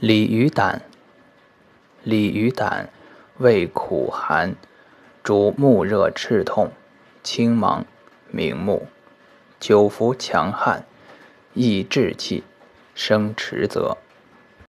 鲤鱼胆，鲤鱼胆味苦寒，主目热赤痛、青盲、明目，久服强悍，益志气，生迟则。